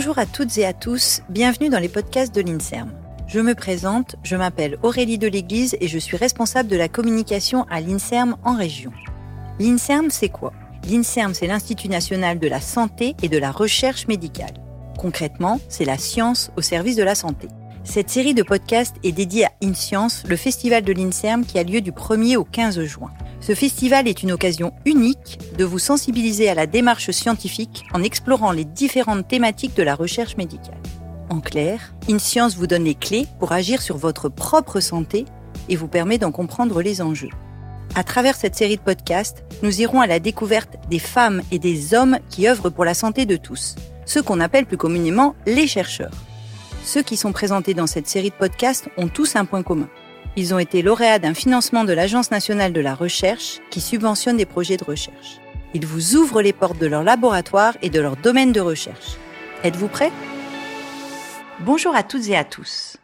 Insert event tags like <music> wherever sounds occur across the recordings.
Bonjour à toutes et à tous, bienvenue dans les podcasts de l'INSERM. Je me présente, je m'appelle Aurélie de l'Église et je suis responsable de la communication à l'INSERM en région. L'INSERM, c'est quoi? L'INSERM, c'est l'Institut national de la santé et de la recherche médicale. Concrètement, c'est la science au service de la santé. Cette série de podcasts est dédiée à InScience, le festival de l'INSERM qui a lieu du 1er au 15 juin. Ce festival est une occasion unique de vous sensibiliser à la démarche scientifique en explorant les différentes thématiques de la recherche médicale. En clair, InScience vous donne les clés pour agir sur votre propre santé et vous permet d'en comprendre les enjeux. À travers cette série de podcasts, nous irons à la découverte des femmes et des hommes qui œuvrent pour la santé de tous, ceux qu'on appelle plus communément les chercheurs. Ceux qui sont présentés dans cette série de podcasts ont tous un point commun. Ils ont été lauréats d'un financement de l'Agence nationale de la recherche qui subventionne des projets de recherche. Ils vous ouvrent les portes de leur laboratoire et de leur domaine de recherche. Êtes-vous prêts? Bonjour à toutes et à tous.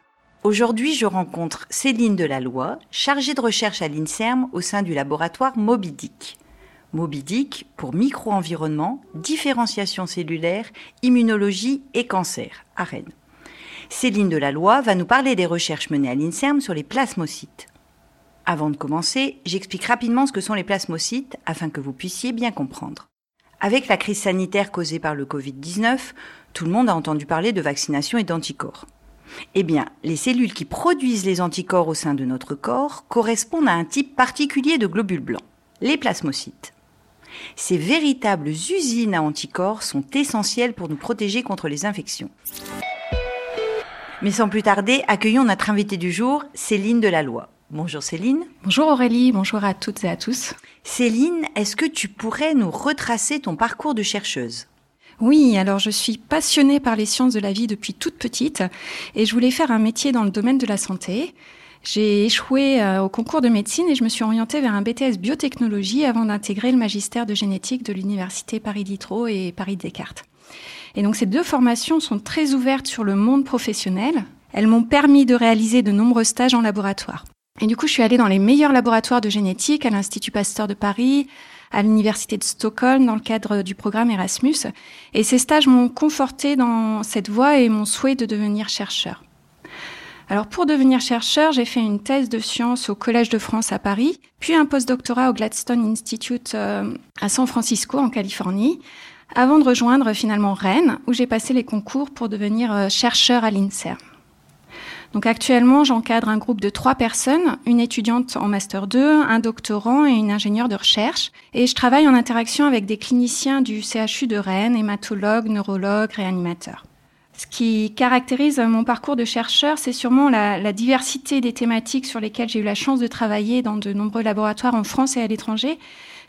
Aujourd'hui, je rencontre Céline Delalloy, chargée de recherche à l'INSERM au sein du laboratoire Mobidic. Mobidic pour micro-environnement, différenciation cellulaire, immunologie et cancer à Rennes. Céline Delalloy va nous parler des recherches menées à l'INSERM sur les plasmocytes. Avant de commencer, j'explique rapidement ce que sont les plasmocytes afin que vous puissiez bien comprendre. Avec la crise sanitaire causée par le Covid-19, tout le monde a entendu parler de vaccination et d'anticorps. Eh bien, les cellules qui produisent les anticorps au sein de notre corps correspondent à un type particulier de globules blancs, les plasmocytes. Ces véritables usines à anticorps sont essentielles pour nous protéger contre les infections. Mais sans plus tarder, accueillons notre invitée du jour, Céline Delalloy. Bonjour Céline. Bonjour Aurélie, bonjour à toutes et à tous. Céline, est-ce que tu pourrais nous retracer ton parcours de chercheuse? Oui, alors je suis passionnée par les sciences de la vie depuis toute petite et je voulais faire un métier dans le domaine de la santé. J'ai échoué euh, au concours de médecine et je me suis orientée vers un BTS biotechnologie avant d'intégrer le magistère de génétique de l'université Paris-Diderot et Paris-Descartes. Et donc ces deux formations sont très ouvertes sur le monde professionnel. Elles m'ont permis de réaliser de nombreux stages en laboratoire. Et du coup, je suis allée dans les meilleurs laboratoires de génétique à l'Institut Pasteur de Paris, à l'Université de Stockholm dans le cadre du programme Erasmus. Et ces stages m'ont conforté dans cette voie et mon souhait de devenir chercheur. Alors pour devenir chercheur, j'ai fait une thèse de sciences au Collège de France à Paris, puis un postdoctorat au Gladstone Institute euh, à San Francisco en Californie, avant de rejoindre finalement Rennes, où j'ai passé les concours pour devenir euh, chercheur à l'INSERM. Donc actuellement, j'encadre un groupe de trois personnes, une étudiante en master 2, un doctorant et une ingénieure de recherche. Et je travaille en interaction avec des cliniciens du CHU de Rennes, hématologues, neurologues, réanimateurs. Ce qui caractérise mon parcours de chercheur, c'est sûrement la, la, diversité des thématiques sur lesquelles j'ai eu la chance de travailler dans de nombreux laboratoires en France et à l'étranger,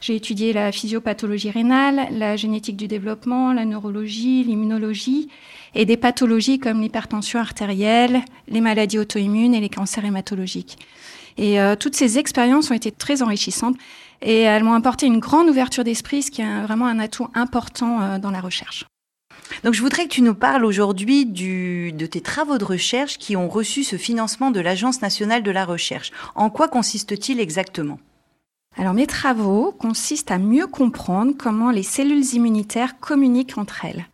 j'ai étudié la physiopathologie rénale, la génétique du développement, la neurologie, l'immunologie et des pathologies comme l'hypertension artérielle, les maladies auto-immunes et les cancers hématologiques. Et euh, toutes ces expériences ont été très enrichissantes et elles m'ont apporté une grande ouverture d'esprit, ce qui est vraiment un atout important euh, dans la recherche. Donc je voudrais que tu nous parles aujourd'hui de tes travaux de recherche qui ont reçu ce financement de l'Agence nationale de la recherche. En quoi consiste-t-il exactement? Alors mes travaux consistent à mieux comprendre comment les cellules immunitaires communiquent entre elles.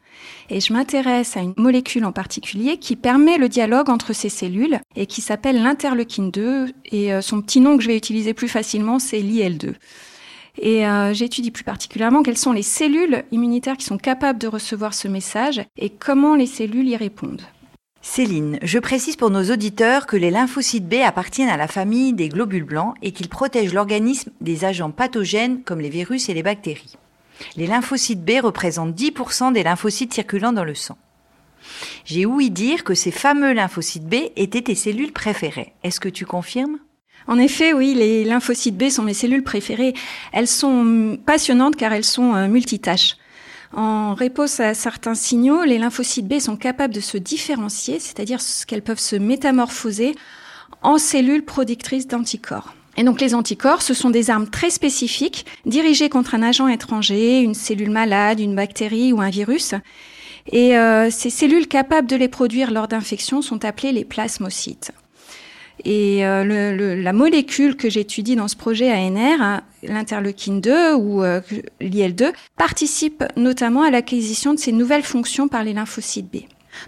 Et je m'intéresse à une molécule en particulier qui permet le dialogue entre ces cellules et qui s'appelle l'interleukine 2 et euh, son petit nom que je vais utiliser plus facilement c'est l'IL2. Et euh, j'étudie plus particulièrement quelles sont les cellules immunitaires qui sont capables de recevoir ce message et comment les cellules y répondent. Céline, je précise pour nos auditeurs que les lymphocytes B appartiennent à la famille des globules blancs et qu'ils protègent l'organisme des agents pathogènes comme les virus et les bactéries. Les lymphocytes B représentent 10% des lymphocytes circulant dans le sang. J'ai ouï dire que ces fameux lymphocytes B étaient tes cellules préférées. Est-ce que tu confirmes? En effet, oui, les lymphocytes B sont mes cellules préférées. Elles sont passionnantes car elles sont euh, multitâches. En réponse à certains signaux, les lymphocytes B sont capables de se différencier, c'est-à-dire qu'elles peuvent se métamorphoser en cellules productrices d'anticorps. Et donc les anticorps, ce sont des armes très spécifiques dirigées contre un agent étranger, une cellule malade, une bactérie ou un virus. Et euh, ces cellules capables de les produire lors d'infection sont appelées les plasmocytes. Et euh, la molécule que j'étudie dans ce projet ANR, l'interleukine 2 ou euh, l'IL2, participe notamment à l'acquisition de ces nouvelles fonctions par les lymphocytes B.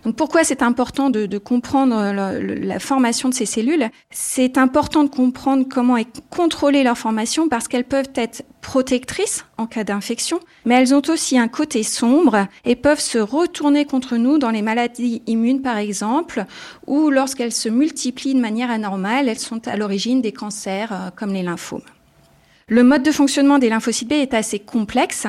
Donc pourquoi c'est important de, comprendre la, formation de ces cellules? C'est important de comprendre comment est contrôlée leur formation parce qu'elles peuvent être protectrices en cas d'infection, mais elles ont aussi un côté sombre et peuvent se retourner contre nous dans les maladies immunes par exemple, ou lorsqu'elles se multiplient de manière anormale, elles sont à l'origine des cancers euh, comme les lymphomes. Le mode de fonctionnement des lymphocytes B est assez complexe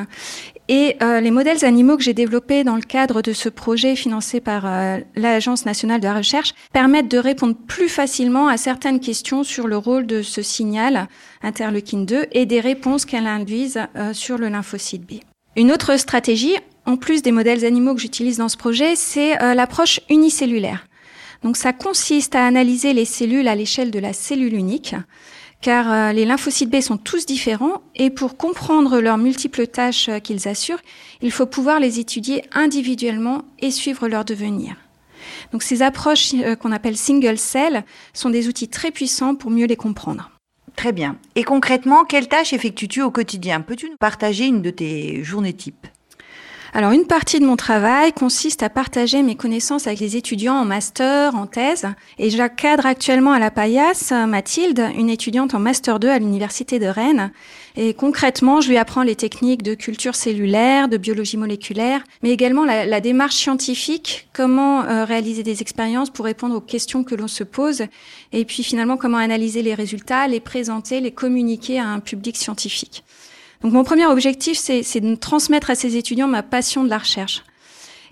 et euh, les modèles animaux que j'ai développés dans le cadre de ce projet financé par euh, l'Agence nationale de la recherche permettent de répondre plus facilement à certaines questions sur le rôle de ce signal interleukine 2 et des réponses qu'elle induisent euh, sur le lymphocyte B. Une autre stratégie, en plus des modèles animaux que j'utilise dans ce projet, c'est l'approche unicellulaire. Donc ça consiste à analyser les cellules à l'échelle de la cellule unique car euh, les lymphocytes B sont tous différents et pour comprendre leurs multiples tâches euh, qu'ils assurent, il faut pouvoir les étudier individuellement et suivre leur devenir. Donc ces approches euh, qu'on appelle single cell sont des outils très puissants pour mieux les comprendre. Très bien. Et concrètement, quelles tâches effectues-tu au quotidien? Peux-tu nous partager une de tes journées types? Alors une partie de mon travail consiste à partager mes connaissances avec les étudiants en master, en thèse, et j'encadre actuellement à la Paillasse Mathilde, une étudiante en master 2 à l'université de Rennes. Et concrètement, je lui apprends les techniques de culture cellulaire, de biologie moléculaire, mais également la, démarche scientifique, comment euh, réaliser des expériences pour répondre aux questions que l'on se pose, et puis finalement comment analyser les résultats, les présenter, les communiquer à un public scientifique. Donc mon premier objectif, c'est de transmettre à ces étudiants ma passion de la recherche.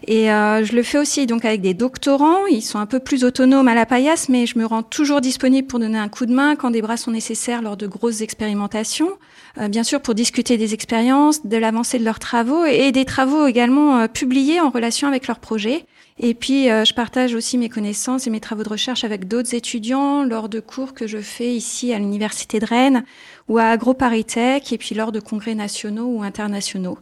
Et euh, je le fais aussi donc avec des doctorants. Ils sont un peu plus autonomes à la paillasse, mais je me rends toujours disponible pour donner un coup de main quand des bras sont nécessaires lors de grosses expérimentations. Euh, bien sûr, pour discuter des expériences, de l'avancée de leurs travaux et des travaux également euh, publiés en relation avec leurs projets. Et puis, je partage aussi mes connaissances et mes travaux de recherche avec d'autres étudiants lors de cours que je fais ici à l'Université de Rennes ou à AgroParisTech et puis lors de congrès nationaux ou internationaux.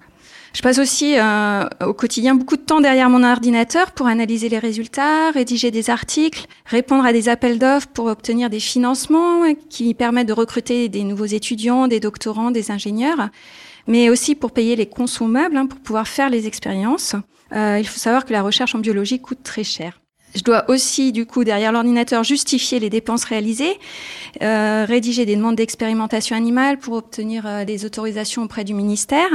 Je passe aussi euh, au quotidien beaucoup de temps derrière mon ordinateur pour analyser les résultats, rédiger des articles, répondre à des appels d'offres pour obtenir des financements qui permettent de recruter des nouveaux étudiants, des doctorants, des ingénieurs, mais aussi pour payer les consommables, hein, pour pouvoir faire les expériences. Euh, il faut savoir que la recherche en biologie coûte très cher. Je dois aussi, du coup, derrière l'ordinateur, justifier les dépenses réalisées, euh, rédiger des demandes d'expérimentation animale pour obtenir euh, des autorisations auprès du ministère.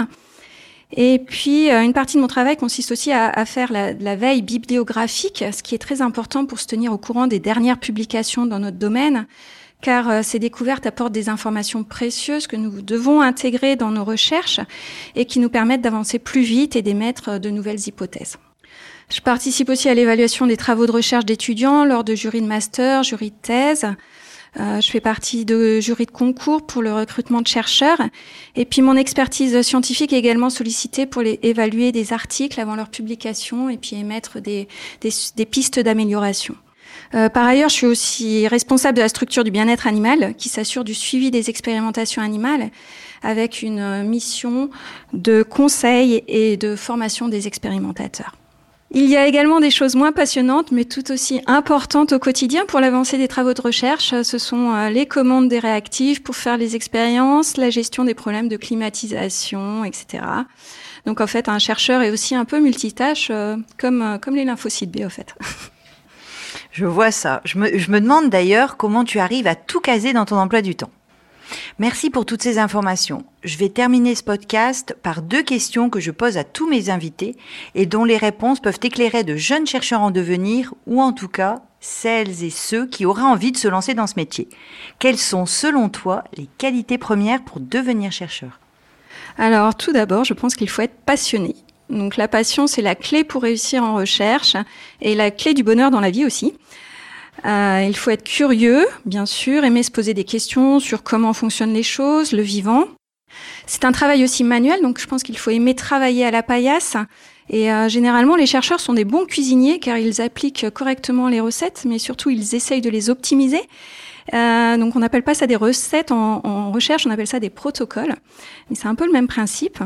Et puis, une partie de mon travail consiste aussi à, faire la, veille bibliographique, ce qui est très important pour se tenir au courant des dernières publications dans notre domaine, car euh, ces découvertes apportent des informations précieuses que nous devons intégrer dans nos recherches et qui nous permettent d'avancer plus vite et d'émettre de nouvelles hypothèses. Je participe aussi à l'évaluation des travaux de recherche d'étudiants lors de jurys de master, jurys de thèse. Euh, je fais partie de jury de concours pour le recrutement de chercheurs. Et puis mon expertise scientifique est également sollicitée pour évaluer des articles avant leur publication et puis émettre des, des, des pistes d'amélioration. Euh, par ailleurs, je suis aussi responsable de la structure du bien-être animal qui s'assure du suivi des expérimentations animales avec une mission de conseil et de formation des expérimentateurs. Il y a également des choses moins passionnantes, mais tout aussi importantes au quotidien pour l'avancée des travaux de recherche. Ce sont euh, les commandes des réactifs pour faire les expériences, la gestion des problèmes de climatisation, etc. Donc en fait, un chercheur est aussi un peu multitâche, euh, comme, euh, comme les lymphocytes B, en fait. <laughs> Je vois ça. Je me, demande d'ailleurs comment tu arrives à tout caser dans ton emploi du temps. Merci pour toutes ces informations. Je vais terminer ce podcast par deux questions que je pose à tous mes invités et dont les réponses peuvent éclairer de jeunes chercheurs en devenir ou en tout cas celles et ceux qui auraient envie de se lancer dans ce métier. Quelles sont selon toi les qualités premières pour devenir chercheur? Alors tout d'abord, je pense qu'il faut être passionné. Donc la passion, c'est la clé pour réussir en recherche et la clé du bonheur dans la vie aussi. Euh, il faut être curieux, bien sûr, aimer se poser des questions sur comment fonctionnent les choses, le vivant. C'est un travail aussi manuel, donc je pense qu'il faut aimer travailler à la paillasse. Et euh, généralement, les chercheurs sont des bons cuisiniers car ils appliquent correctement les recettes, mais surtout ils essayent de les optimiser. Euh, donc on n'appelle pas ça des recettes en, recherche, on appelle ça des protocoles. Mais c'est un peu le même principe.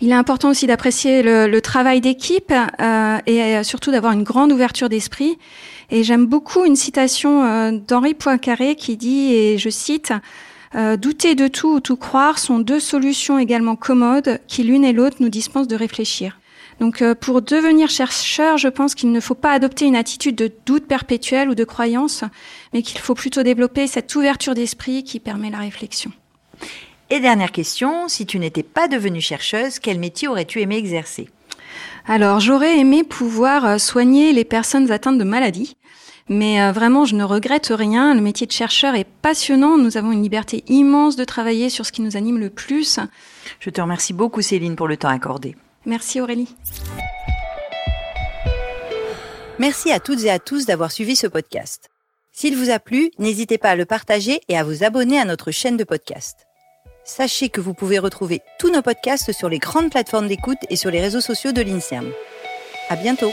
Il est important aussi d'apprécier le, travail d'équipe euh, et surtout d'avoir une grande ouverture d'esprit. Et j'aime beaucoup une citation euh, d'Henri Poincaré qui dit, et je cite, euh, douter de tout ou tout croire sont deux solutions également commodes qui l'une et l'autre nous dispensent de réfléchir. Donc euh, pour devenir chercheur, je pense qu'il ne faut pas adopter une attitude de doute perpétuel ou de croyance, mais qu'il faut plutôt développer cette ouverture d'esprit qui permet la réflexion. Et dernière question, si tu n'étais pas devenue chercheuse, quel métier aurais-tu aimé exercer? Alors j'aurais aimé pouvoir euh, soigner les personnes atteintes de maladies. Mais euh, vraiment, je ne regrette rien. Le métier de chercheur est passionnant. Nous avons une liberté immense de travailler sur ce qui nous anime le plus. Je te remercie beaucoup, Céline, pour le temps accordé. Merci, Aurélie. Merci à toutes et à tous d'avoir suivi ce podcast. S'il vous a plu, n'hésitez pas à le partager et à vous abonner à notre chaîne de podcast. Sachez que vous pouvez retrouver tous nos podcasts sur les grandes plateformes d'écoute et sur les réseaux sociaux de l'INSERM. À bientôt!